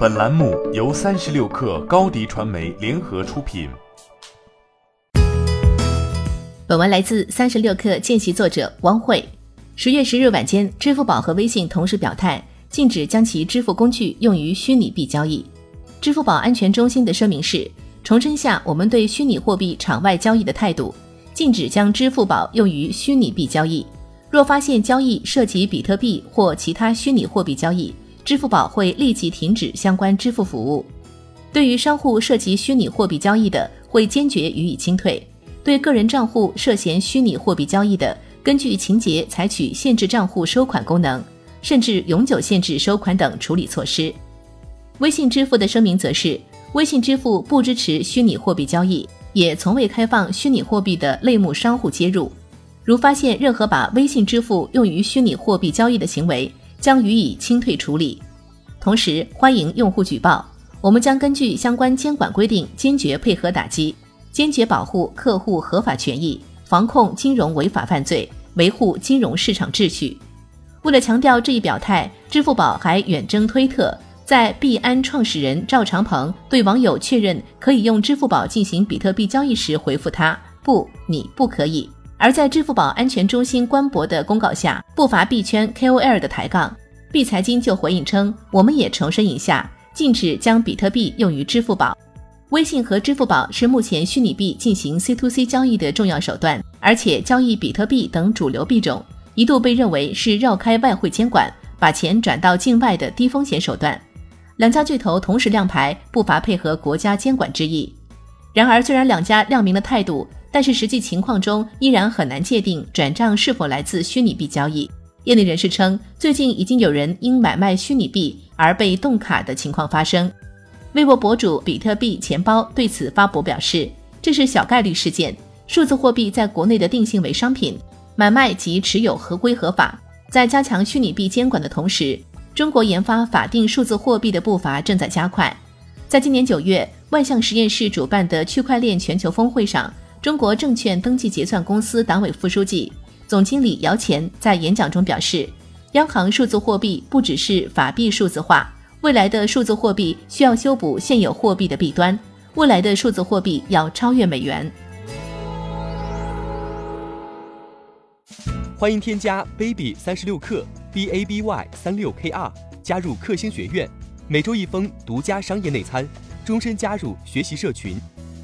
本栏目由三十六氪高低传媒联合出品。本文来自三十六氪见习作者汪慧。十月十日晚间，支付宝和微信同时表态，禁止将其支付工具用于虚拟币交易。支付宝安全中心的声明是：重申下我们对虚拟货币场外交易的态度，禁止将支付宝用于虚拟币交易。若发现交易涉及比特币或其他虚拟货币交易，支付宝会立即停止相关支付服务。对于商户涉及虚拟货币交易的，会坚决予以清退；对个人账户涉嫌虚拟货币交易的，根据情节采取限制账户收款功能，甚至永久限制收款等处理措施。微信支付的声明则是：微信支付不支持虚拟货币交易，也从未开放虚拟货币的类目商户接入。如发现任何把微信支付用于虚拟货币交易的行为，将予以清退处理。同时，欢迎用户举报，我们将根据相关监管规定，坚决配合打击，坚决保护客户合法权益，防控金融违法犯罪，维护金融市场秩序。为了强调这一表态，支付宝还远征推特，在币安创始人赵长鹏对网友确认可以用支付宝进行比特币交易时，回复他：“不，你不可以。”而在支付宝安全中心官博的公告下，不乏币圈 KOL 的抬杠，币财经就回应称：“我们也重申一下，禁止将比特币用于支付宝。微信和支付宝是目前虚拟币进行 C to C 交易的重要手段，而且交易比特币等主流币种一度被认为是绕开外汇监管，把钱转到境外的低风险手段。两家巨头同时亮牌，不乏配合国家监管之意。然而，虽然两家亮明了态度。但是实际情况中依然很难界定转账是否来自虚拟币交易。业内人士称，最近已经有人因买卖虚拟币而被冻卡的情况发生。微博博主比特币钱包对此发博表示，这是小概率事件，数字货币在国内的定性为商品，买卖及持有合规合法。在加强虚拟币监管的同时，中国研发法定数字货币的步伐正在加快。在今年九月，万象实验室主办的区块链全球峰会上。中国证券登记结算公司党委副书记、总经理姚钱在演讲中表示，央行数字货币不只是法币数字化，未来的数字货币需要修补现有货币的弊端，未来的数字货币要超越美元。欢迎添加 baby 三十六克 b a b y 三六 k r 加入克星学院，每周一封独家商业内参，终身加入学习社群，